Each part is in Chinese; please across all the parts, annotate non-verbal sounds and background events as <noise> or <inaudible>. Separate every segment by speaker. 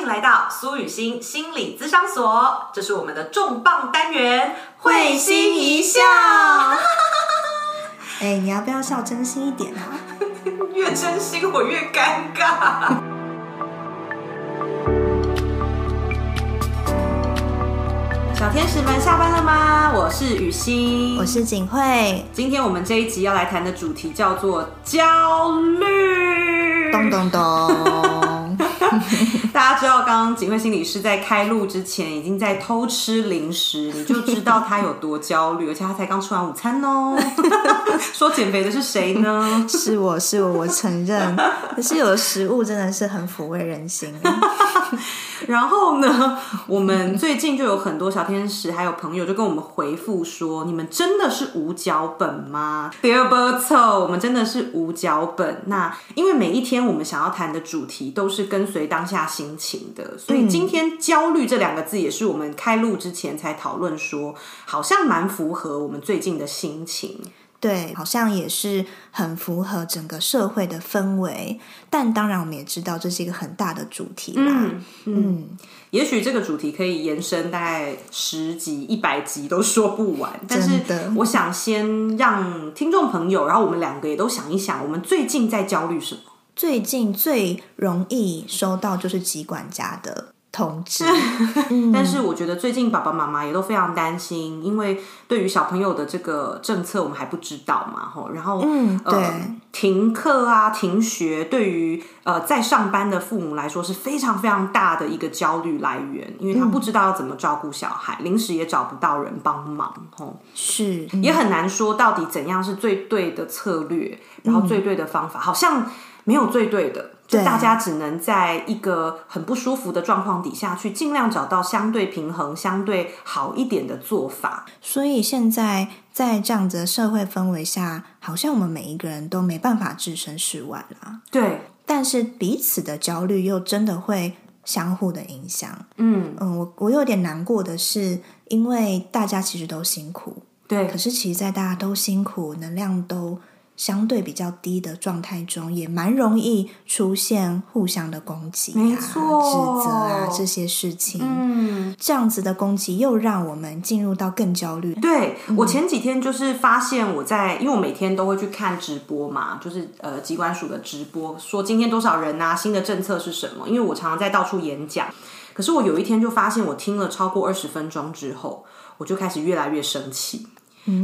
Speaker 1: 迎来到苏雨欣心理咨商所，这是我们的重磅单元——会心一笑。<laughs>
Speaker 2: 哎，你要不要笑真心一点啊？<laughs>
Speaker 1: 越真心我越尴尬。<laughs> 小天使们下班了吗？我是雨欣，
Speaker 2: 我是景慧。
Speaker 1: 今天我们这一集要来谈的主题叫做焦虑。
Speaker 2: 咚咚咚。<laughs>
Speaker 1: 大家知道，刚刚警慧心理师在开录之前已经在偷吃零食，你就知道他有多焦虑，而且他才刚吃完午餐哦。<laughs> 说减肥的是谁呢？
Speaker 2: 是我是我，我承认。可是有的食物真的是很抚慰人心。
Speaker 1: 然后呢，我们最近就有很多小天使还有朋友就跟我们回复说：“你们真的是无脚本吗？”Dear b o t o 我们真的是无脚本。那因为每一天我们想要谈的主题都是跟随当下心情的，所以今天焦虑这两个字也是我们开录之前才讨论说，好像蛮符合我们最近的心情。
Speaker 2: 对，好像也是很符合整个社会的氛围，但当然我们也知道这是一个很大的主题啦。
Speaker 1: 嗯，也许这个主题可以延伸大概十集、一百集都说不完。但是我想先让听众朋友，然后我们两个也都想一想，我们最近在焦虑什么？
Speaker 2: 最近最容易收到就是疾管家的。通知，<laughs>
Speaker 1: 但是我觉得最近爸爸妈妈也都非常担心，因为对于小朋友的这个政策我们还不知道嘛，吼，然后
Speaker 2: 嗯，对，
Speaker 1: 停课啊，停学，对于呃在上班的父母来说是非常非常大的一个焦虑来源，因为他不知道要怎么照顾小孩，临时也找不到人帮忙，吼，
Speaker 2: 是，
Speaker 1: 也很难说到底怎样是最对的策略，然后最对的方法，好像没有最对的。就大家只能在一个很不舒服的状况底下去尽量找到相对平衡、相对好一点的做法。
Speaker 2: 所以现在在这样子的社会氛围下，好像我们每一个人都没办法置身事外啦。
Speaker 1: 对，
Speaker 2: 但是彼此的焦虑又真的会相互的影响。
Speaker 1: 嗯
Speaker 2: 嗯，我我有点难过的是，因为大家其实都辛苦，
Speaker 1: 对，
Speaker 2: 可是其实，在大家都辛苦、能量都。相对比较低的状态中，也蛮容易出现互相的攻击啊、指责啊这些事情。
Speaker 1: 嗯，
Speaker 2: 这样子的攻击又让我们进入到更焦虑。
Speaker 1: 对我前几天就是发现，我在因为我每天都会去看直播嘛，就是呃机关署的直播，说今天多少人啊，新的政策是什么？因为我常常在到处演讲，可是我有一天就发现，我听了超过二十分钟之后，我就开始越来越生气。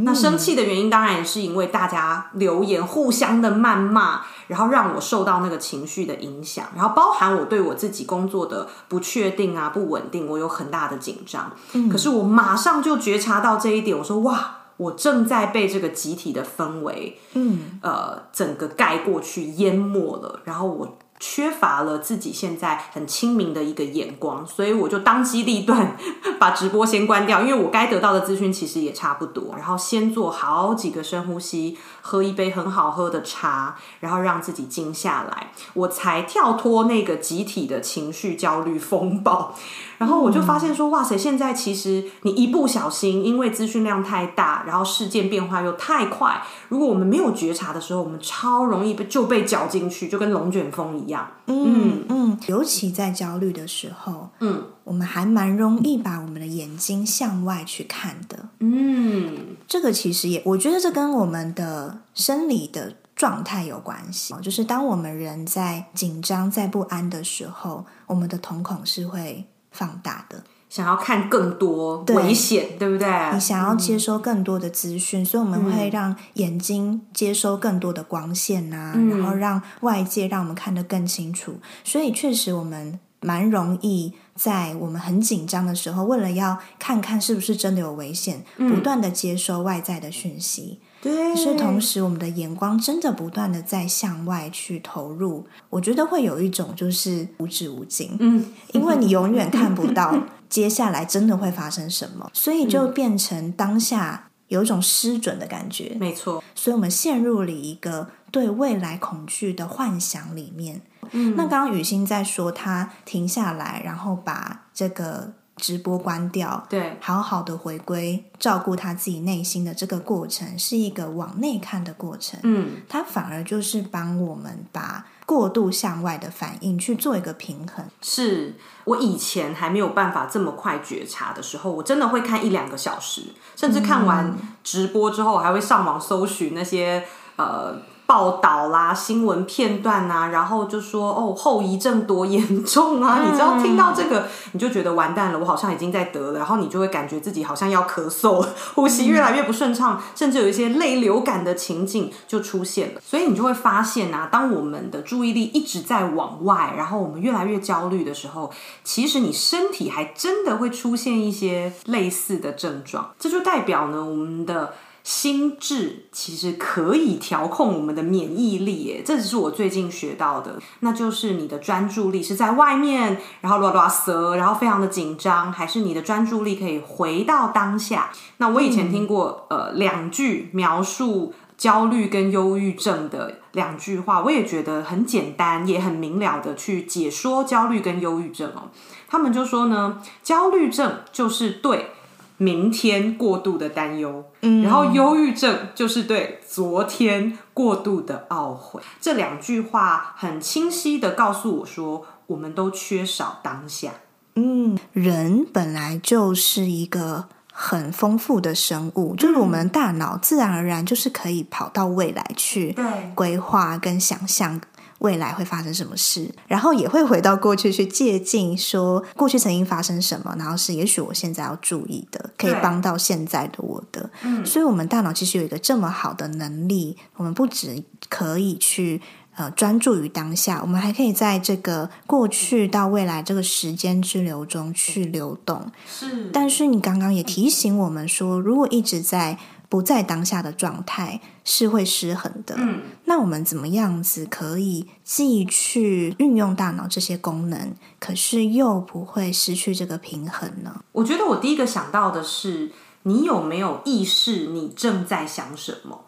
Speaker 1: 那生气的原因当然也是因为大家留言互相的谩骂，然后让我受到那个情绪的影响，然后包含我对我自己工作的不确定啊、不稳定，我有很大的紧张。可是我马上就觉察到这一点，我说哇，我正在被这个集体的氛围，
Speaker 2: 嗯，
Speaker 1: 呃，整个盖过去淹没了，然后我。缺乏了自己现在很清明的一个眼光，<laughs> 所以我就当机立断把直播先关掉，因为我该得到的资讯其实也差不多。然后先做好几个深呼吸，喝一杯很好喝的茶，然后让自己静下来，我才跳脱那个集体的情绪焦虑风暴。然后我就发现说，哇塞！现在其实你一不小心，因为资讯量太大，然后事件变化又太快，如果我们没有觉察的时候，我们超容易被就被搅进去，就跟龙卷风一样。
Speaker 2: 嗯嗯，尤其在焦虑的时候，
Speaker 1: 嗯，
Speaker 2: 我们还蛮容易把我们的眼睛向外去看的。
Speaker 1: 嗯，
Speaker 2: 这个其实也，我觉得这跟我们的生理的状态有关系。就是当我们人在紧张、在不安的时候，我们的瞳孔是会。放大的，
Speaker 1: 想要看更多危险，对不对？
Speaker 2: 你想要接收更多的资讯，所以我们会让眼睛接收更多的光线呐，然后让外界让我们看得更清楚。所以确实，我们蛮容易在我们很紧张的时候，为了要看看是不是真的有危险，不断的接收外在的讯息。
Speaker 1: 对，
Speaker 2: 是同时，我们的眼光真的不断的在向外去投入，我觉得会有一种就是无止无尽，
Speaker 1: 嗯，
Speaker 2: 因为你永远看不到 <laughs> 接下来真的会发生什么，所以就变成当下有一种失准的感觉，
Speaker 1: 没错，
Speaker 2: 所以我们陷入了一个对未来恐惧的幻想里面。
Speaker 1: 嗯，
Speaker 2: 那刚刚雨欣在说，他停下来，然后把这个。直播关掉，
Speaker 1: 对，
Speaker 2: 好好的回归照顾他自己内心的这个过程，是一个往内看的过程。
Speaker 1: 嗯，
Speaker 2: 它反而就是帮我们把过度向外的反应去做一个平衡。
Speaker 1: 是我以前还没有办法这么快觉察的时候，我真的会看一两个小时，甚至看完直播之后，我还会上网搜寻那些呃。报道啦，新闻片段啊，然后就说哦，后遗症多严重啊！你知道听到这个，你就觉得完蛋了，我好像已经在得了，然后你就会感觉自己好像要咳嗽，呼吸越来越不顺畅，甚至有一些泪流感的情景就出现了。所以你就会发现啊，当我们的注意力一直在往外，然后我们越来越焦虑的时候，其实你身体还真的会出现一些类似的症状。这就代表呢，我们的。心智其实可以调控我们的免疫力，耶，这只是我最近学到的。那就是你的专注力是在外面，然后啰啰嗦，然后非常的紧张，还是你的专注力可以回到当下？那我以前听过呃两句描述焦虑跟忧郁症的两句话，我也觉得很简单，也很明了的去解说焦虑跟忧郁症哦。他们就说呢，焦虑症就是对。明天过度的担忧，嗯，然后忧郁症就是对昨天过度的懊悔。这两句话很清晰的告诉我说，我们都缺少当下。
Speaker 2: 嗯，人本来就是一个很丰富的生物，就是我们大脑自然而然就是可以跑到未来去，
Speaker 1: 对，
Speaker 2: 规划跟想象。未来会发生什么事，然后也会回到过去去借鉴，说过去曾经发生什么，然后是也许我现在要注意的，可以帮到现在的我的。嗯，所以，我们大脑其实有一个这么好的能力，我们不只可以去呃专注于当下，我们还可以在这个过去到未来这个时间之流中去流动。
Speaker 1: 是，
Speaker 2: 但是你刚刚也提醒我们说，如果一直在。不在当下的状态是会失衡的。嗯，那我们怎么样子可以既去运用大脑这些功能，可是又不会失去这个平衡呢？
Speaker 1: 我觉得我第一个想到的是，你有没有意识你正在想什么，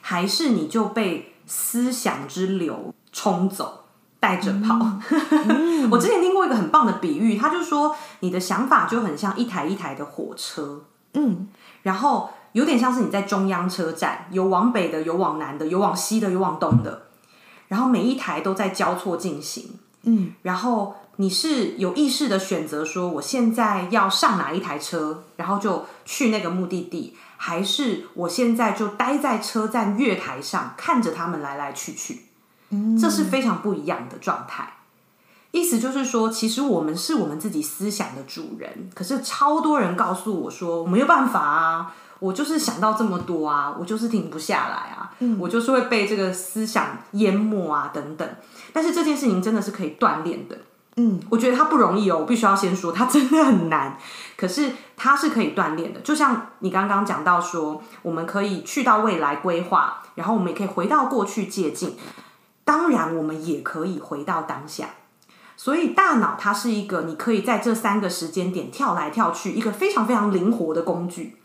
Speaker 1: 还是你就被思想之流冲走，带着跑？<laughs> 我之前听过一个很棒的比喻，他就说你的想法就很像一台一台的火车。嗯，然后。有点像是你在中央车站，有往北的，有往南的，有往西的，有往东的，然后每一台都在交错进行。嗯，然后你是有意识的选择说，我现在要上哪一台车，然后就去那个目的地，还是我现在就待在车站月台上，看着他们来来去去。嗯，这是非常不一样的状态。意思就是说，其实我们是我们自己思想的主人，可是超多人告诉我说，我没有办法啊。我就是想到这么多啊，我就是停不下来啊，我就是会被这个思想淹没啊，等等。但是这件事情真的是可以锻炼的，嗯，我觉得它不容易哦，我必须要先说它真的很难。可是它是可以锻炼的，就像你刚刚讲到说，我们可以去到未来规划，然后我们也可以回到过去借鉴。当然，我们也可以回到当下。所以大脑它是一个你可以在这三个时间点跳来跳去，一个非常非常灵活的工具。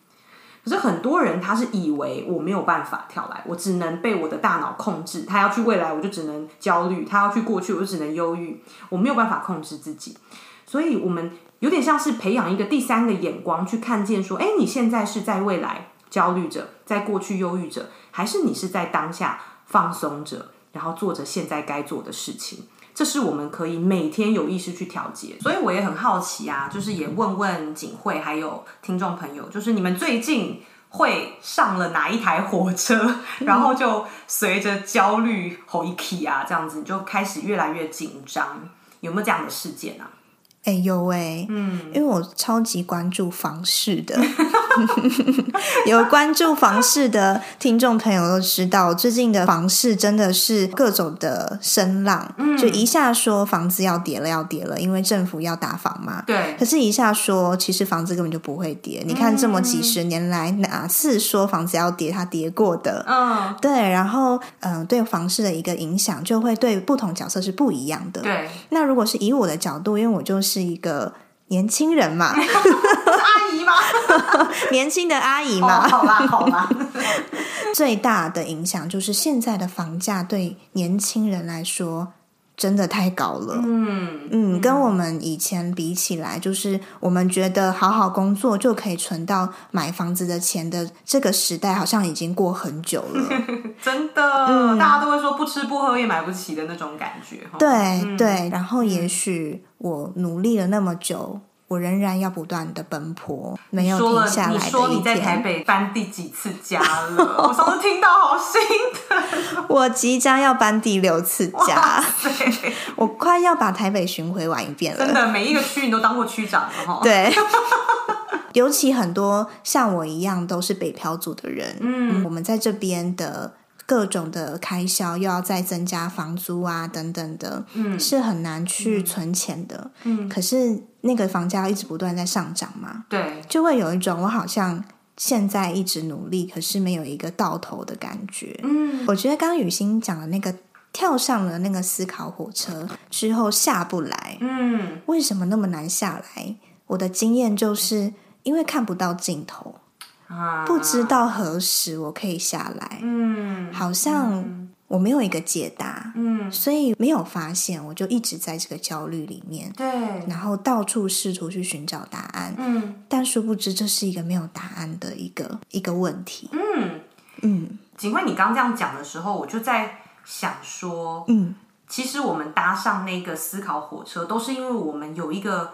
Speaker 1: 可是很多人他是以为我没有办法跳来，我只能被我的大脑控制。他要去未来，我就只能焦虑；他要去过去，我就只能忧郁。我没有办法控制自己，所以我们有点像是培养一个第三个眼光，去看见说：哎，你现在是在未来焦虑着，在过去忧郁着，还是你是在当下放松着，然后做着现在该做的事情？这是我们可以每天有意识去调节，所以我也很好奇啊，就是也问问景慧还有听众朋友，就是你们最近会上了哪一台火车，然后就随着焦虑吼一起啊，这样子就开始越来越紧张，有没有这样的事件啊？
Speaker 2: 哎有哎，嗯，因为我超级关注房事的，<laughs> <laughs> 有关注房市的听众朋友都知道，最近的房市真的是各种的声浪，嗯，就一下说房子要跌了，要跌了，因为政府要打房嘛，
Speaker 1: 对，
Speaker 2: 可是一下说其实房子根本就不会跌，你看这么几十年来哪次说房子要跌，它跌过的，嗯，对，然后嗯，对房市的一个影响就会对不同角色是不一样的，
Speaker 1: 对，
Speaker 2: 那如果是以我的角度，因为我就是。一个年轻人嘛，<laughs> <laughs>
Speaker 1: 阿姨吗？<laughs>
Speaker 2: 年轻的阿姨嘛，
Speaker 1: 好啦好啦。<laughs>
Speaker 2: 最大的影响就是现在的房价对年轻人来说真的太高了。
Speaker 1: 嗯
Speaker 2: 嗯，跟我们以前比起来，就是我们觉得好好工作就可以存到买房子的钱的这个时代，好像已经过很久了。<laughs>
Speaker 1: 真的，大家都会说不吃不喝也买不起的那种感觉。哈
Speaker 2: 对对，然后也许我努力了那么久，我仍然要不断的奔波，没有，停下来
Speaker 1: 你说
Speaker 2: 的一
Speaker 1: 你在台
Speaker 2: 天。
Speaker 1: 北搬第几次家了？我上次听到好心疼。<laughs>
Speaker 2: 我即将要搬第六次家，
Speaker 1: 对，
Speaker 2: 我快要把台北巡回玩一遍了。
Speaker 1: 真的，每一个区你都当过区长了哈。
Speaker 2: 对，<laughs> 尤其很多像我一样都是北漂族的人，嗯，我们在这边的各种的开销又要再增加房租啊等等的，嗯，是很难去存钱的，嗯，可是那个房价一直不断在上涨嘛，
Speaker 1: 对，
Speaker 2: 就会有一种我好像现在一直努力，可是没有一个到头的感觉，
Speaker 1: 嗯，
Speaker 2: 我觉得刚刚雨欣讲的那个。跳上了那个思考火车之后下不来，
Speaker 1: 嗯，
Speaker 2: 为什么那么难下来？我的经验就是因为看不到尽头，
Speaker 1: 啊，
Speaker 2: 不知道何时我可以下来，
Speaker 1: 嗯，
Speaker 2: 好像我没有一个解答，
Speaker 1: 嗯，
Speaker 2: 所以没有发现，我就一直在这个焦虑里面，
Speaker 1: 对，
Speaker 2: 然后到处试图去寻找答案，
Speaker 1: 嗯。
Speaker 2: 但殊不知这是一个没有答案的一个一个问题。
Speaker 1: 嗯。
Speaker 2: 嗯。
Speaker 1: 警官，你刚刚这样讲的时候，我就在想说，
Speaker 2: 嗯。
Speaker 1: 其实我们搭上那个思考火车，都是因为我们有一个，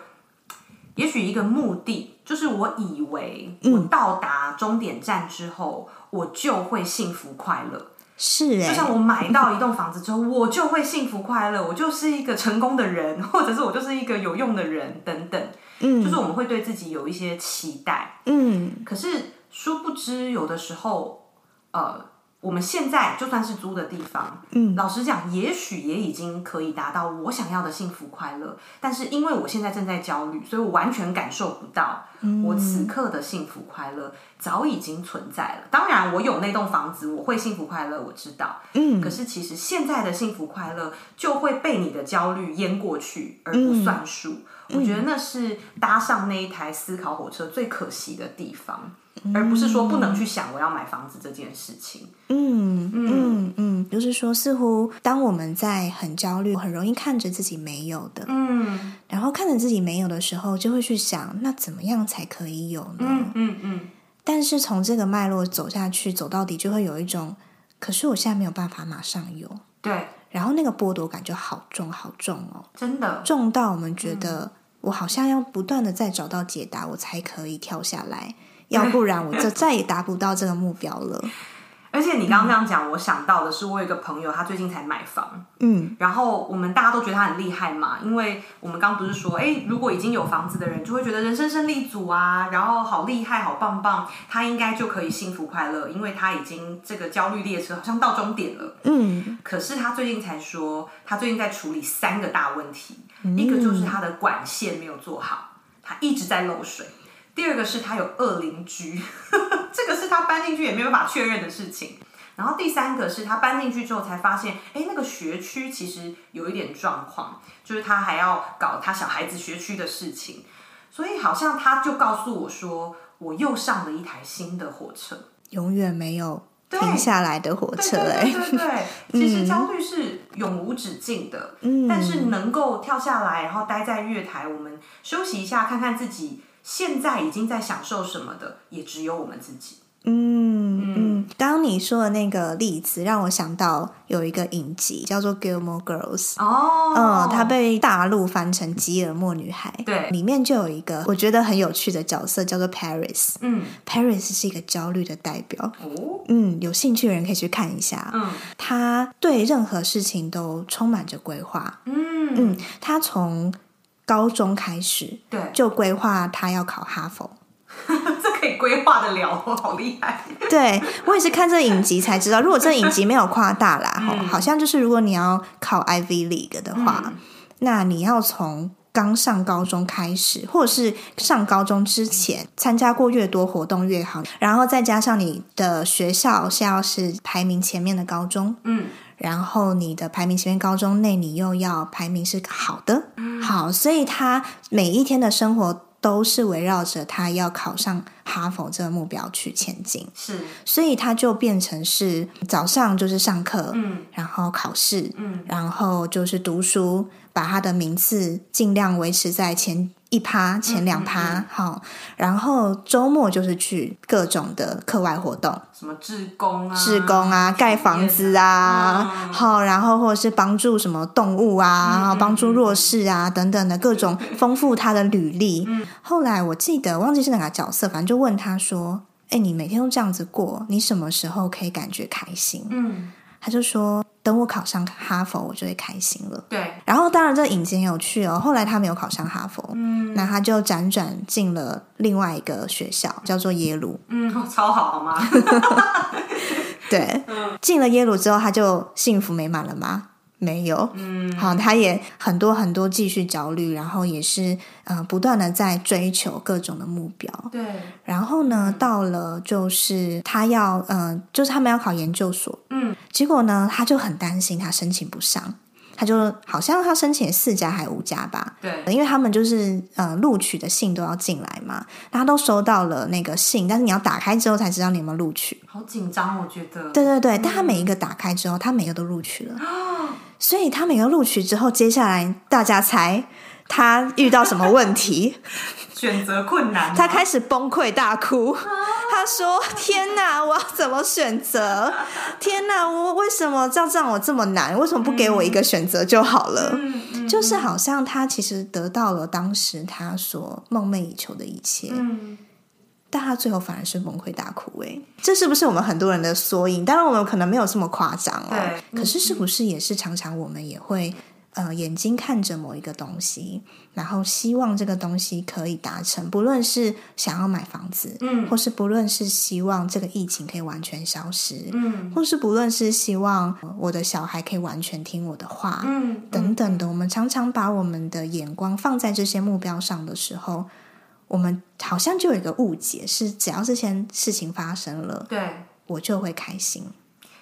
Speaker 1: 也许一个目的，就是我以为我到达终点站之后，我就会幸福快乐。
Speaker 2: 是哎、
Speaker 1: 就像我买到一栋房子之后，我就会幸福快乐，我就是一个成功的人，<laughs> 或者是我就是一个有用的人，等等。
Speaker 2: 嗯。
Speaker 1: 就是我们会对自己有一些期待，
Speaker 2: 嗯。
Speaker 1: 可是殊不知，有的时候，呃，我们现在就算是租的地方，
Speaker 2: 嗯
Speaker 1: 老实讲，也许也已经可以达到我想要的幸福快乐，但是因为我现在正在焦虑，所以我完全感受不到
Speaker 2: 嗯
Speaker 1: 我此刻的幸福快乐早已经存在了。当然，我有那栋房子，我会幸福快乐，我知道。
Speaker 2: 嗯
Speaker 1: 可是其实现在的幸福快乐就会被你的焦虑淹过去，而不算数。
Speaker 2: 嗯
Speaker 1: 我觉得那是搭上那一台思考火车最可惜的地方，
Speaker 2: 嗯
Speaker 1: 而不是说不能去想我要买房子这件事情。
Speaker 2: 嗯嗯。嗯，就是说，似乎当我们在很焦虑、很容易看着自己没有的，
Speaker 1: 嗯
Speaker 2: 然后看着自己没有的时候，就会去想，那怎么样才可以有呢？
Speaker 1: 嗯嗯嗯，
Speaker 2: 但是从这个脉络走下去，走到底，就会有一种，可是我现在没有办法马上有，
Speaker 1: 对，
Speaker 2: 然后那个剥夺感就好重好重哦，
Speaker 1: 真的，
Speaker 2: 重到我们觉得我好像要不断的再找到解答，我才可以跳下来，要不然我就再也达不到这个目标了。<laughs>
Speaker 1: 而且你刚刚这样讲，我想到的是，我有一个朋友，他最近才买房，
Speaker 2: 嗯
Speaker 1: 然后我们大家都觉得他很厉害嘛，因为我们刚不是说，哎，如果已经有房子的人，就会觉得人生胜利组啊，然后好厉害，好棒棒，他应该就可以幸福快乐，因为他已经这个焦虑列车好像到终点了。
Speaker 2: 嗯
Speaker 1: 可是他最近才说，他最近在处理三个大问题，一个就是他的管线没有做好，他一直在漏水；第二个是他有恶邻居，<laughs> 这个是他搬进去也没有办法确认的事情。然后第三个是他搬进去之后才发现，哎，那个学区其实有一点状况，就是他还要搞他小孩子学区的事情，所以好像他就告诉我说，我又上了一台新的火车。
Speaker 2: 永远没有停下来的火车哎、
Speaker 1: 对对对对，<laughs> 其实焦虑是永无止境的，
Speaker 2: 嗯。
Speaker 1: 但是能够跳下来，然后待在月台，我们休息一下，看看自己现在已经在享受什么的，也只有我们自己。
Speaker 2: 嗯嗯，刚刚你说的那个例子让我想到有一个影集叫做《Gilmore Girls》。
Speaker 1: 哦，
Speaker 2: 嗯，它被大陆翻成《吉尔莫女孩》，
Speaker 1: 对。
Speaker 2: 里面就有一个我觉得很有趣的角色，叫做 Paris。
Speaker 1: 嗯。
Speaker 2: Paris 是一个焦虑的代表，
Speaker 1: 哦。
Speaker 2: 嗯，有兴趣的人可以去看一下。
Speaker 1: 嗯。
Speaker 2: 他对任何事情都充满着规划，
Speaker 1: 嗯。
Speaker 2: 嗯，他从高中开始
Speaker 1: 对，
Speaker 2: 就规划他要考哈佛。<laughs>
Speaker 1: 这可以规划得了，我好厉害。<laughs>
Speaker 2: 对我也是看这个影集才知道，如果这个影集没有夸大啦，哈、
Speaker 1: 嗯
Speaker 2: 好像就是如果你要考 Ivy League 的话，那你要从刚上高中开始，或者是上高中之前参加过越多活动越好，然后再加上你的学校是要是排名前面的高中，
Speaker 1: 嗯
Speaker 2: 然后你的排名前面高中内你又要排名是好的，好，所以他每一天的生活都是围绕着他要考上哈佛这个目标去前进。
Speaker 1: 是，
Speaker 2: 所以他就变成是早上就是上课，
Speaker 1: 嗯。
Speaker 2: 然后考试，
Speaker 1: 嗯。
Speaker 2: 然后就是读书，把他的名次尽量维持在前一趴、前两
Speaker 1: 嗯
Speaker 2: 趴，好、然后周末就是去各种的课外活动，
Speaker 1: 什么志工啊，
Speaker 2: 志工啊、盖房子啊，
Speaker 1: 嗯。
Speaker 2: 好、然后或者是帮助什么动物啊，
Speaker 1: 嗯
Speaker 2: 然后帮助弱势啊等等的各种丰富他的履历。<laughs>
Speaker 1: 嗯。
Speaker 2: 后来我记得忘记是哪个角色，反正就问他说：“哎，你每天都这样子过，你什么时候可以感觉开心？”
Speaker 1: 嗯，
Speaker 2: 他就说：“等我考上哈佛，我就会开心了。”
Speaker 1: 对，
Speaker 2: 然后，当然这影集很有趣哦。后来他没有考上哈佛，
Speaker 1: 嗯
Speaker 2: 那他就辗转进了另外一个学校，叫做耶鲁。
Speaker 1: 嗯，超好，好吗？<laughs>
Speaker 2: 对，进了耶鲁之后，他就幸福美满了吗？没有。
Speaker 1: 嗯，
Speaker 2: 好，他也很多很多继续焦虑，然后也是呃不断的在追求各种的目标。
Speaker 1: 对，
Speaker 2: 然后呢，到了就是他要嗯、呃就是他们要考研究所，
Speaker 1: 嗯。
Speaker 2: 结果呢，他就很担心他申请不上，他就好像他申请四家还五家吧，
Speaker 1: 对，
Speaker 2: 因为他们就是呃录取的信都要进来嘛，他都收到了那个信，但是你要打开之后才知道你有没有录取。
Speaker 1: 好紧张，我觉得。
Speaker 2: 对对对，但他每一个打开之后，他每个都录取了，<gasps> 所以他每个录取之后，接下来大家猜他遇到什么问题？<laughs>
Speaker 1: 选择困难，
Speaker 2: 他开始崩溃大哭。<laughs> 他说：“天哪，我要怎么选择？天哪，我为什么要让我这么难？为什么不给我一个选择就好了？”就是好像他其实得到了当时他所梦寐以求的一切，
Speaker 1: 嗯，
Speaker 2: 但他最后反而是崩溃大哭。哎，这是不是我们很多人的缩影？当然，我们可能没有这么夸张哦。可是是不是也是常常我们也会呃眼睛看着某一个东西，然后希望这个东西可以达成，不论是想要买房子，
Speaker 1: 嗯。
Speaker 2: 或是不论是希望这个疫情可以完全消失，
Speaker 1: 嗯
Speaker 2: 或是不论是希望呃我的小孩可以完全听我的话，
Speaker 1: 嗯，
Speaker 2: 等等的，我们常常把我们的眼光放在这些目标上的时候，我们好像就有一个误解，是只要这些事情发生了，
Speaker 1: 对，
Speaker 2: 我就会开心。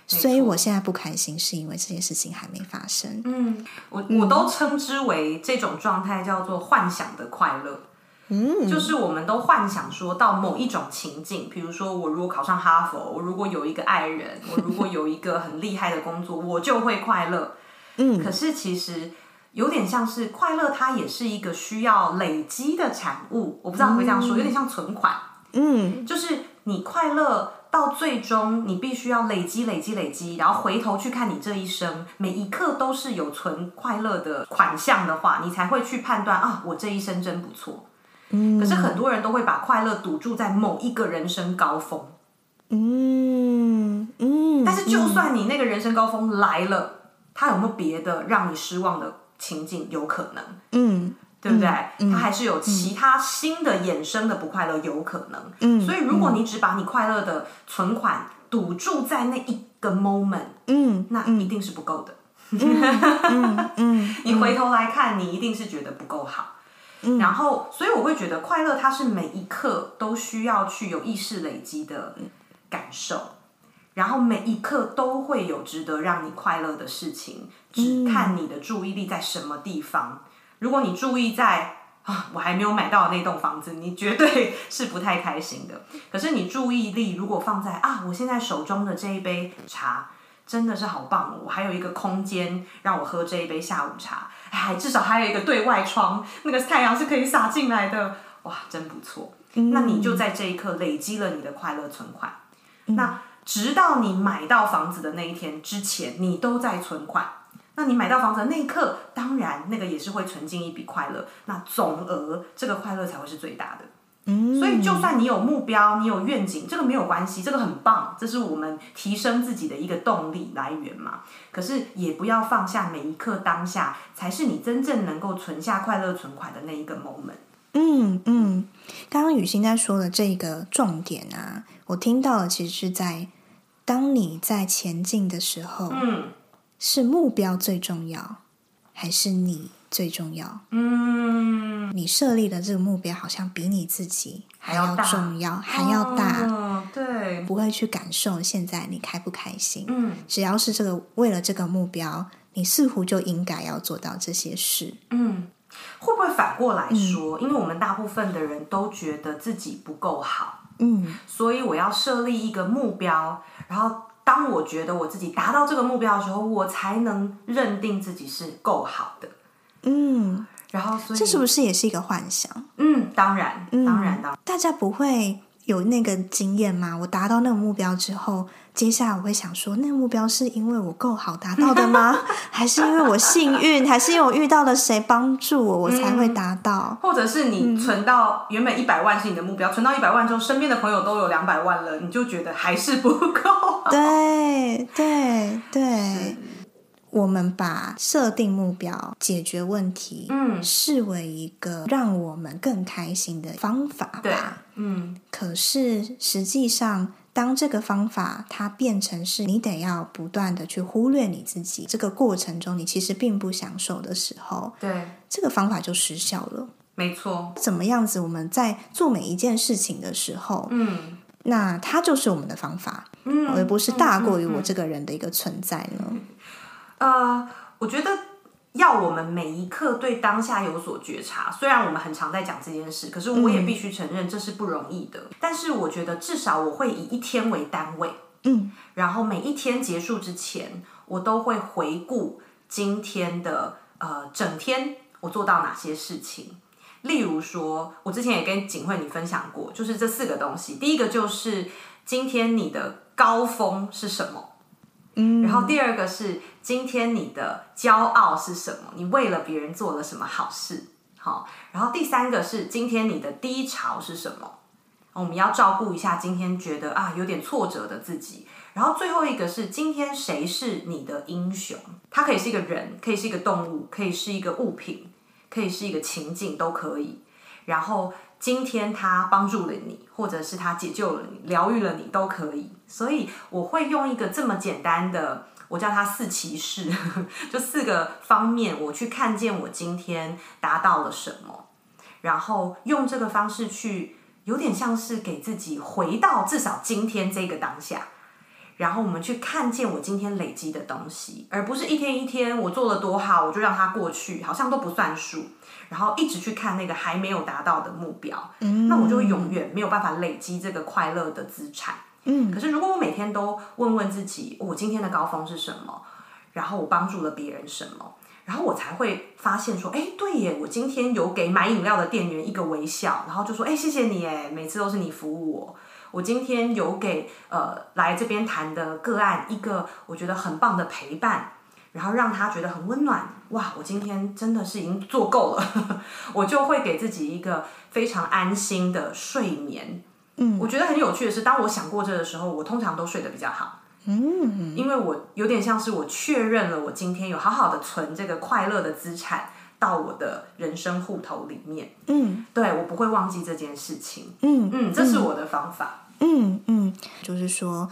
Speaker 1: 错
Speaker 2: 所以我现在不开心，是因为这件事情还没发生。
Speaker 1: 嗯，我我都称之为这种状态叫做幻想的快乐。
Speaker 2: 嗯，
Speaker 1: 就是我们都幻想说到某一种情境，比如说我如果考上哈佛，我如果有一个爱人，我如果有一个很厉害的工作，我就会快乐。
Speaker 2: 嗯
Speaker 1: 可是其实有点像是快乐，它也是一个需要累积的产物。我不知道会这样说，有点像存款，
Speaker 2: 嗯
Speaker 1: 就是你快乐到最终，你必须要累积、累积、累积，然后回头去看你这一生，每一刻都是有存快乐的款项的话，你才会去判断啊，我这一生真不错。
Speaker 2: 嗯。
Speaker 1: 可是很多人都会把快乐赌注在某一个人生高峰，
Speaker 2: 嗯嗯，
Speaker 1: 但是就算你那个人生高峰来了，他有没有别的让你失望的情境？有可能，
Speaker 2: 嗯
Speaker 1: 对不对？它还是有其他新的衍生的不快乐，有可能。
Speaker 2: 嗯，
Speaker 1: 所以如果你只把你快乐的存款赌注在那一个 moment，
Speaker 2: 嗯
Speaker 1: 那一定是不够的。
Speaker 2: 嗯嗯 <laughs>
Speaker 1: 你回头来看，你一定是觉得不够好。然后，所以我会觉得快乐，它是每一刻都需要去有意识累积的感受，然后每一刻都会有值得让你快乐的事情，只看你的注意力在什么地方。如果你注意在啊，我还没有买到那栋房子，你绝对是不太开心的。可是你注意力如果放在啊，我现在手中的这一杯茶真的是好棒哦，我还有一个空间让我喝这一杯下午茶，哎，至少还有一个对外窗，那个太阳是可以洒进来的，哇，真不错。那你就在这一刻累积了你的快乐存款，那直到你买到房子的那一天之前，你都在存款。那你买到房子的那一刻，当然那个也是会存进一笔快乐，那总额这个快乐才会是最大的。
Speaker 2: 嗯，
Speaker 1: 所以，就算你有目标，你有愿景，这个没有关系，这个很棒，这是我们提升自己的一个动力来源嘛。可是，也不要放下每一刻当下，才是你真正能够存下快乐存款的那一个 moment。
Speaker 2: 嗯嗯，刚刚雨欣在说的这个重点啊，我听到了，其实是在当你在前进的时候，
Speaker 1: 嗯
Speaker 2: 是目标最重要，还是你最重要？
Speaker 1: 嗯，
Speaker 2: 你设立的这个目标好像比你自己还要重要，还要大，
Speaker 1: 哦、对，
Speaker 2: 不会去感受现在你开不开心。
Speaker 1: 嗯
Speaker 2: 只要是这个为了这个目标，你似乎就应该要做到这些事。
Speaker 1: 嗯，会不会反过来
Speaker 2: 嗯
Speaker 1: 说？因为我们大部分的人都觉得自己不够好，
Speaker 2: 嗯
Speaker 1: 所以我要设立一个目标，然后当我觉得我自己达到这个目标的时候，我才能认定自己是够好的。
Speaker 2: 嗯，
Speaker 1: 然后，所以
Speaker 2: 这是不是也是一个幻想？
Speaker 1: 嗯，当然，当然，当然，
Speaker 2: 大家不会有那个经验吗？我达到那个目标之后，接下来我会想说，那个目标是因为我够好达到的吗？<laughs> 还是因为我幸运？还是因为我遇到了谁帮助我，我才会达到？
Speaker 1: 或者是你存到原本一百万是你的目标，存到一百万之后，身边的朋友都有两百万了，你就觉得还是不够。
Speaker 2: 对 <laughs> 对对，我们把设定目标、解决问题，
Speaker 1: 嗯
Speaker 2: 视为一个让我们更开心的方法
Speaker 1: 对
Speaker 2: 吧。，
Speaker 1: 嗯，
Speaker 2: 可是实际上，当这个方法它变成是你得要不断的去忽略你自己，这个过程中你其实并不享受的时候，
Speaker 1: 对，
Speaker 2: 这个方法就失效了。
Speaker 1: 没错，
Speaker 2: 怎么样子？我们在做每一件事情的时候，
Speaker 1: 嗯
Speaker 2: 那它就是我们的方法，
Speaker 1: 嗯，
Speaker 2: 而不是大过于我这个人的一个存在呢？
Speaker 1: 呃，我觉得要我们每一刻对当下有所觉察。虽然我们很常在讲这件事，可是我也必须承认这是不容易的。但是我觉得至少我会以一天为单位，
Speaker 2: 嗯，
Speaker 1: 然后每一天结束之前，我都会回顾今天的呃整天我做到哪些事情。例如说，我之前也跟景惠你分享过，就是这四个东西。第一个就是今天你的高峰是什么？然后第二个是今天你的骄傲是什么？你为了别人做了什么好事？好，然后第三个是今天你的低潮是什么？我们要照顾一下今天觉得啊有点挫折的自己。然后最后一个是今天谁是你的英雄？它可以是一个人，可以是一个动物，可以是一个物品，可以是一个情境，都可以。然后今天他帮助了你，或者是他解救了你、疗愈了你，都可以。所以我会用一个这么简单的，我叫它四骑士，<laughs> 就四个方面，我去看见我今天达到了什么，然后用这个方式去，有点像是给自己回到至少今天这个当下。然后我们去看见我今天累积的东西，而不是一天一天我做的多好，我就让它过去，好像都不算数。然后一直去看那个还没有达到的目标，
Speaker 2: 嗯
Speaker 1: 那我就会永远没有办法累积这个快乐的资产。
Speaker 2: 嗯
Speaker 1: 可是如果我每天都问问自己，我今天的高峰是什么，然后我帮助了别人什么，然后我才会发现说，哎，对耶，我今天有给买饮料的店员一个微笑，然后就说，哎，谢谢你，哎，每次都是你服务我。我今天有给呃来这边谈的个案一个我觉得很棒的陪伴，然后让他觉得很温暖。哇，我今天真的是已经做够了，<laughs> 我就会给自己一个非常安心的睡眠。
Speaker 2: 嗯，
Speaker 1: 我觉得很有趣的是，当我想过这的时候，我通常都睡得比较好。
Speaker 2: 嗯
Speaker 1: 因为我有点像是我确认了，我今天有好好的存这个快乐的资产到我的人生户头里面，
Speaker 2: 嗯
Speaker 1: 对我不会忘记这件事情。
Speaker 2: 嗯
Speaker 1: 嗯，这是我的方法。
Speaker 2: 嗯嗯，就是说，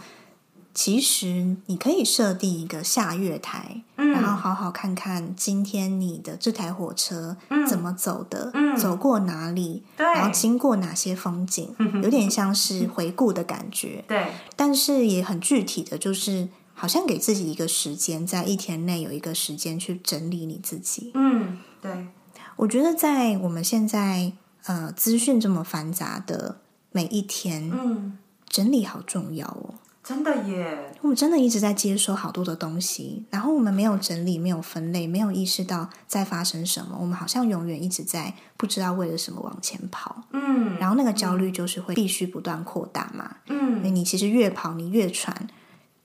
Speaker 2: 其实你可以设定一个下月台，
Speaker 1: 嗯。
Speaker 2: 然后好好看看今天你的这台火车怎么走的，
Speaker 1: 嗯。
Speaker 2: 走过哪里，然后经过哪些风景，有点像是回顾的感觉，<laughs>
Speaker 1: 对，
Speaker 2: 但是也很具体的，就是好像给自己一个时间，在一天内有一个时间去整理你自己。
Speaker 1: 嗯，对，
Speaker 2: 我觉得在我们现在呃资讯这么繁杂的每一天，
Speaker 1: 嗯，
Speaker 2: 整理好重要哦。
Speaker 1: 真的耶，
Speaker 2: 我们真的一直在接收好多的东西，然后我们没有整理、没有分类、没有意识到在发生什么，我们好像永远一直在不知道为了什么往前跑，
Speaker 1: 嗯，
Speaker 2: 然后那个焦虑就是会必须不断扩大嘛。因为
Speaker 1: 嗯，
Speaker 2: 你其实越跑，你越喘，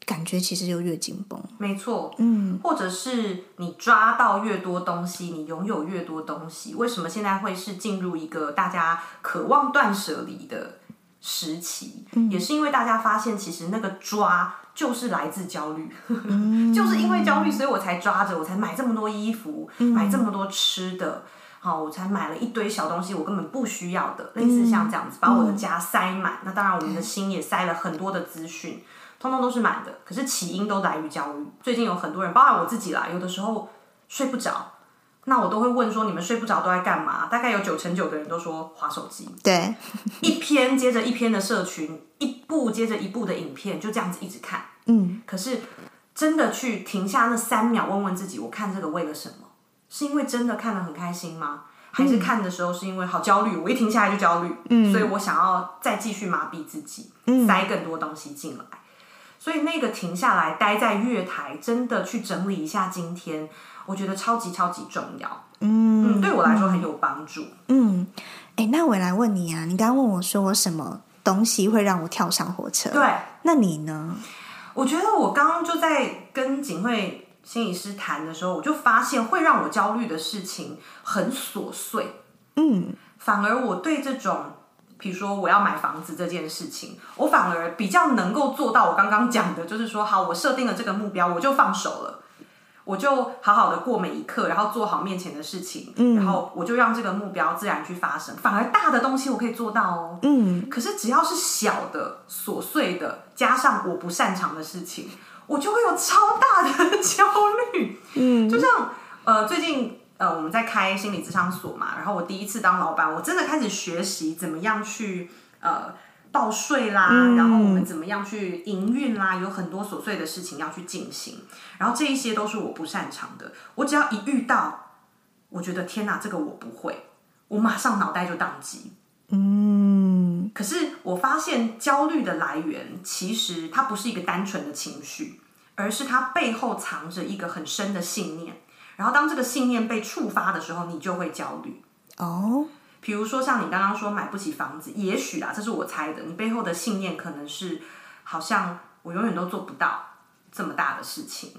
Speaker 2: 感觉其实就越紧绷。
Speaker 1: 没错，
Speaker 2: 嗯
Speaker 1: 或者是你抓到越多东西，你拥有越多东西。为什么现在会是进入一个大家渴望断舍离的时期？也是因为大家发现，其实那个抓就是来自焦虑，<laughs> 就是因为焦虑，所以我才抓着，我才买这么多衣服，买这么多吃的。好，我才买了一堆小东西，我根本不需要的，类似像这样子，把我的家塞满。那当然，我们的心也塞了很多的资讯，通通都是满的。可是起因都来于焦虑。最近有很多人，包含我自己啦，有的时候睡不着，那我都会问说：你们睡不着都在干嘛？大概有九成九的人都说划手机，
Speaker 2: 对，<laughs>
Speaker 1: 一篇接着一篇的社群，一部接着一部的影片，就这样子一直看。
Speaker 2: 嗯
Speaker 1: 可是真的去停下那三秒，问问自己：我看这个为了什么？是因为真的看得很开心吗？还是看的时候是因为好焦虑，我一停下来就焦虑，嗯，所以我想要再继续麻痹自己，塞更多东西进来。所以那个停下来，待在月台，真的去整理一下今天，我觉得超级超级重要。嗯，对我来说很有帮助。
Speaker 2: 嗯，哎，那我来问你啊，你刚刚问我说我什么东西会让我跳上火车？
Speaker 1: 对，
Speaker 2: 那你呢？
Speaker 1: 我觉得我刚刚就在跟景慧心理师谈的时候，我就发现会让我焦虑的事情很琐碎。嗯，反而我对这种。比如说我要买房子这件事情，我反而比较能够做到我刚刚讲的，就是说好，我设定了这个目标，我就放手了，我就好好的过每一刻，然后做好面前的事情，嗯，然后我就让这个目标自然去发生。反而大的东西我可以做到哦，嗯，可是只要是小的琐碎的，加上我不擅长的事情，我就会有超大的焦虑，嗯，就像呃最近。呃，我们在开心理咨商所嘛，然后我第一次当老板，我真的开始学习怎么样去呃报税啦，然后我们怎么样去营运啦，有很多琐碎的事情要去进行，然后这一些都是我不擅长的，我只要一遇到，我觉得天哪，这个我不会，我马上脑袋就宕机。嗯，可是我发现焦虑的来源其实它不是一个单纯的情绪，而是它背后藏着一个很深的信念。然后当这个信念被触发的时候，你就会焦虑哦。比如说像你刚刚说买不起房子，也许啊，这是我猜的，你背后的信念可能是好像我永远都做不到这么大的事情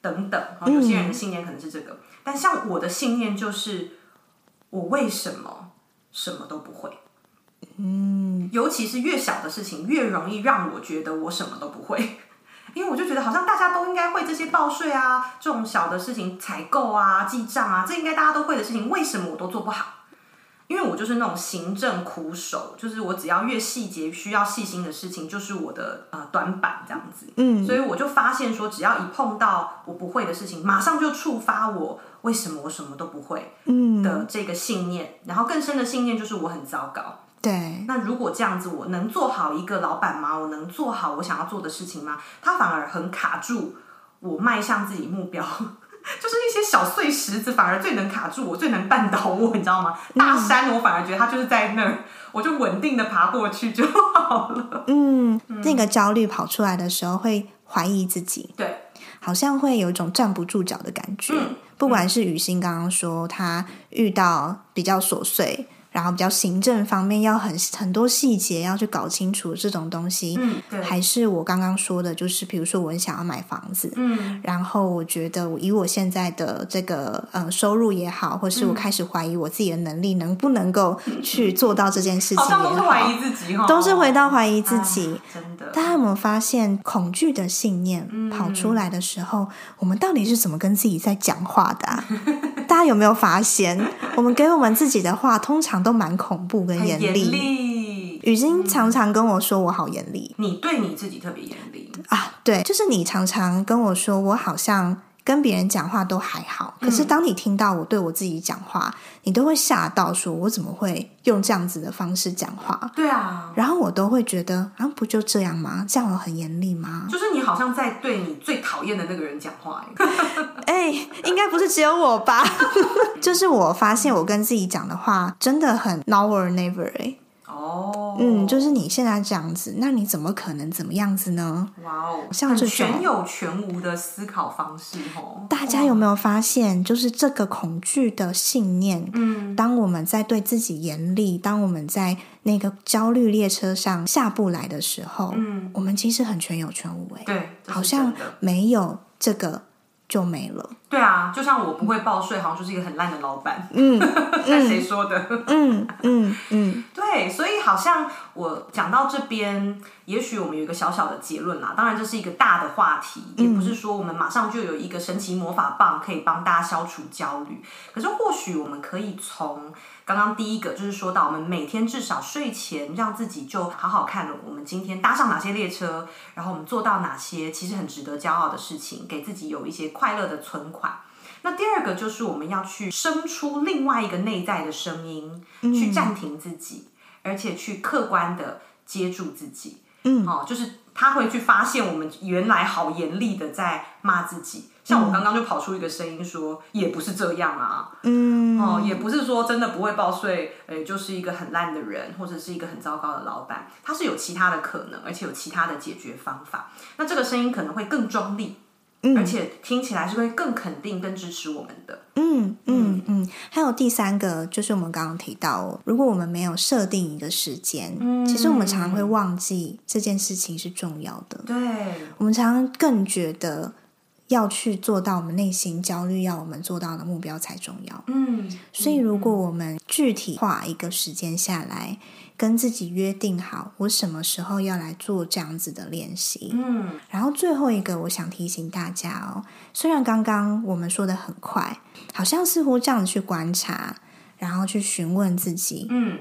Speaker 1: 等等。有些人的信念可能是这个，但像我的信念就是我为什么什么都不会？嗯，尤其是越小的事情，越容易让我觉得我什么都不会。<laughs> 因为我就觉得好像大家都应该会这些报税啊，这种小的事情，采购啊、记账啊，这应该大家都会的事情，为什么我都做不好？因为我就是那种行政苦手，就是我只要越细节需要细心的事情，就是我的呃短板这样子。嗯，所以我就发现说，只要一碰到我不会的事情，马上就触发我为什么我什么都不会的这个信念，然后更深的信念就是我很糟糕。
Speaker 2: 对，
Speaker 1: 那如果这样子，我能做好一个老板吗？我能做好我想要做的事情吗？他反而很卡住我迈向自己目标，就是一些小碎石子，反而最能卡住我，最能绊倒我，你知道吗？大山我反而觉得它就是在那儿，我就稳定的爬过去就好了。<laughs>
Speaker 2: 嗯，那个焦虑跑出来的时候，会怀疑自己，
Speaker 1: 对，
Speaker 2: 好像会有一种站不住脚的感觉。不管是雨欣刚刚说，她遇到比较琐碎。然后比较行政方面要很很多细节要去搞清楚这种东西，嗯，对，还是我刚刚说的，就是比如说我很想要买房子，嗯，然后我觉得以我现在的这个呃收入也好，或是我开始怀疑我自己的能力能不能够去做到这件事情，好
Speaker 1: 像都是怀疑自己哈，
Speaker 2: 都是回到怀疑自己，
Speaker 1: 真的。
Speaker 2: 大家有没有发现恐惧的信念跑出来的时候，我们到底是怎么跟自己在讲话的？<laughs> 大家有没有发现，<laughs> 我们给我们自己的话通常。都蛮恐怖跟严厉，雨欣常常跟我说我好严厉。
Speaker 1: 你对你自己特别严厉
Speaker 2: 啊？对，就是你常常跟我说我好像跟别人讲话都还好，可是当你听到我对我自己讲话，你都会吓到，说我怎么会用这样子的方式讲话？
Speaker 1: 对啊，
Speaker 2: 然后我都会觉得啊，不就这样吗？这样我很严厉吗？
Speaker 1: 就是你好像在对你最讨厌的那个人讲话。<laughs>
Speaker 2: 哎，应该不是只有我吧？<laughs> 就是我发现我跟自己讲的话真的很 now or never 哎。哦，嗯，就是你现在这样子，那你怎么可能怎么样子呢？哇哦，像这种
Speaker 1: 全有全无的思考方式哦。
Speaker 2: 大家有没有发现，就是这个恐惧的信念？嗯，当我们在对自己严厉，当我们在那个焦虑列车上下不来的时候，嗯，我们其实很全有全无哎，
Speaker 1: 对，
Speaker 2: 好像没有这个。就没了。
Speaker 1: 对啊，就像我不会报税，好像就是一个很烂的老板。嗯，<laughs> 看谁说的？嗯嗯嗯，对，所以好像我讲到这边，也许我们有一个小小的结论啦。当然，这是一个大的话题，也不是说我们马上就有一个神奇魔法棒可以帮大家消除焦虑。可是，或许我们可以从。刚刚第一个就是说到，我们每天至少睡前让自己就好好看了，我们今天搭上哪些列车，然后我们做到哪些其实很值得骄傲的事情，给自己有一些快乐的存款。那第二个就是我们要去生出另外一个内在的声音，去暂停自己，而且去客观的接住自己。嗯，哦，就是他会去发现我们原来好严厉的在骂自己。像我刚刚就跑出一个声音说，也不是这样啊，
Speaker 2: 嗯，
Speaker 1: 哦，也不是说真的不会报税，诶，就是一个很烂的人，或者是一个很糟糕的老板，他是有其他的可能，而且有其他的解决方法。那这个声音可能会更中立，而且听起来是会更肯定、更支持我们的。
Speaker 2: 嗯嗯嗯，还有第三个就是我们刚刚提到，如果我们没有设定一个时间，其实我们常常会忘记这件事情是重要的。
Speaker 1: 对，
Speaker 2: 我们常常更觉得要去做到我们内心焦虑要我们做到的目标才重要。
Speaker 1: 嗯，
Speaker 2: 所以如果我们具体化一个时间下来，跟自己约定好，我什么时候要来做这样子的练习。
Speaker 1: 嗯，
Speaker 2: 然后最后一个，我想提醒大家哦，虽然刚刚我们说的很快，好像似乎这样子去观察，然后去询问自己，
Speaker 1: 嗯，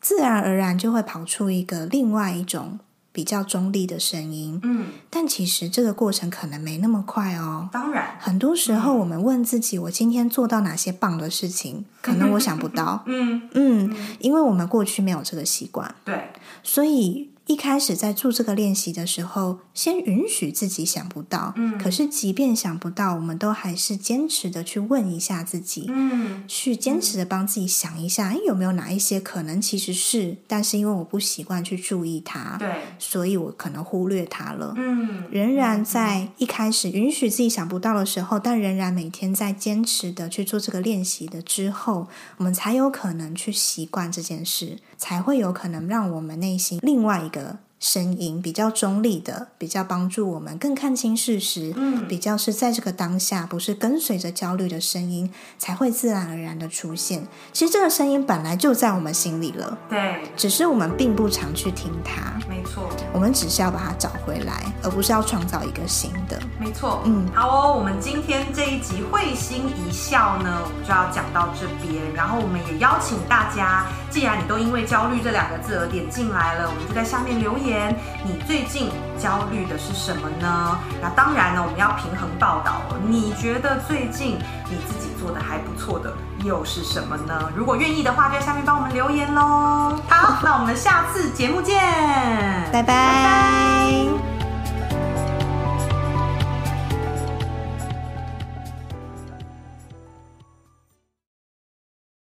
Speaker 2: 自然而然就会跑出一个另外一种比较中立的声音。
Speaker 1: 嗯，
Speaker 2: 但其实这个过程可能没那么快哦。
Speaker 1: 当然，
Speaker 2: 很多时候，我们问自己：我今天做到哪些棒的事情？可能我想不到。<laughs>
Speaker 1: 嗯，
Speaker 2: 嗯，因为我们过去没有这个习惯，
Speaker 1: 对，
Speaker 2: 所以一开始在做这个练习的时候，先允许自己想不到。
Speaker 1: 嗯
Speaker 2: 可是即便想不到，我们都还是坚持的去问一下自己，
Speaker 1: 嗯，
Speaker 2: 去坚持的帮自己想一下，哎有没有哪一些可能其实是，但是因为我不习惯去注意它，
Speaker 1: 对，
Speaker 2: 所以我可能忽略它了。
Speaker 1: 嗯，
Speaker 2: 仍然在一开始允许自己想不到的时候，但仍然每天在坚持的去做这个练习的之后，我们才有可能去习惯这件事，才会有可能让我们内心另外一个得。声音比较中立的，比较帮助我们更看清事实，
Speaker 1: 嗯
Speaker 2: 比较是在这个当下，不是跟随着焦虑的声音，才会自然而然的出现。其实这个声音本来就在我们心里了，
Speaker 1: 对，
Speaker 2: 只是我们并不常去听它，
Speaker 1: 没错，
Speaker 2: 我们只是要把它找回来，而不是要创造一个新的。
Speaker 1: 没错，
Speaker 2: 嗯，
Speaker 1: 好哦，我们今天这一集会心一笑呢，我们就要讲到这边。然后我们也邀请大家，既然你都因为焦虑这两个字而点进来了，我们就在下面留言，你最近焦虑的是什么呢？那当然呢，我们要平衡报道了。你觉得最近你自己做的还不错的又是什么呢？如果愿意的话，就在下面帮我们留言喽。好，那我们下次节目见，
Speaker 2: 拜拜